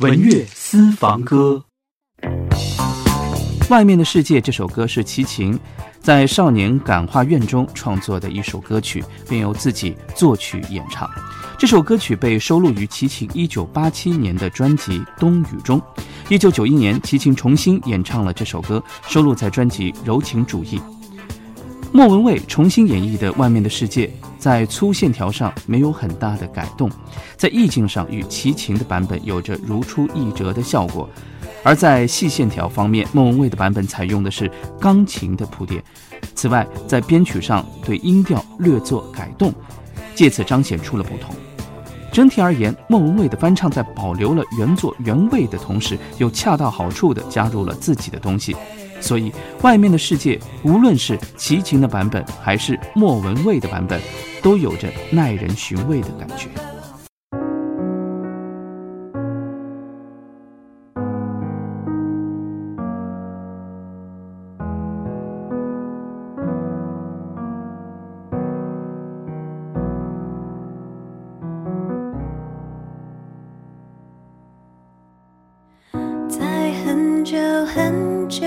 文乐私房歌，《外面的世界》这首歌是齐秦在少年感化院中创作的一首歌曲，并由自己作曲演唱。这首歌曲被收录于齐秦1987年的专辑《冬雨》中。1991年，齐秦重新演唱了这首歌，收录在专辑《柔情主义》。莫文蔚重新演绎的《外面的世界》，在粗线条上没有很大的改动，在意境上与齐秦的版本有着如出一辙的效果；而在细线条方面，莫文蔚的版本采用的是钢琴的铺垫。此外，在编曲上对音调略作改动，借此彰显出了不同。整体而言，莫文蔚的翻唱在保留了原作原味的同时，又恰到好处地加入了自己的东西。所以，外面的世界，无论是齐秦的版本还是莫文蔚的版本，都有着耐人寻味的感觉。在很久很久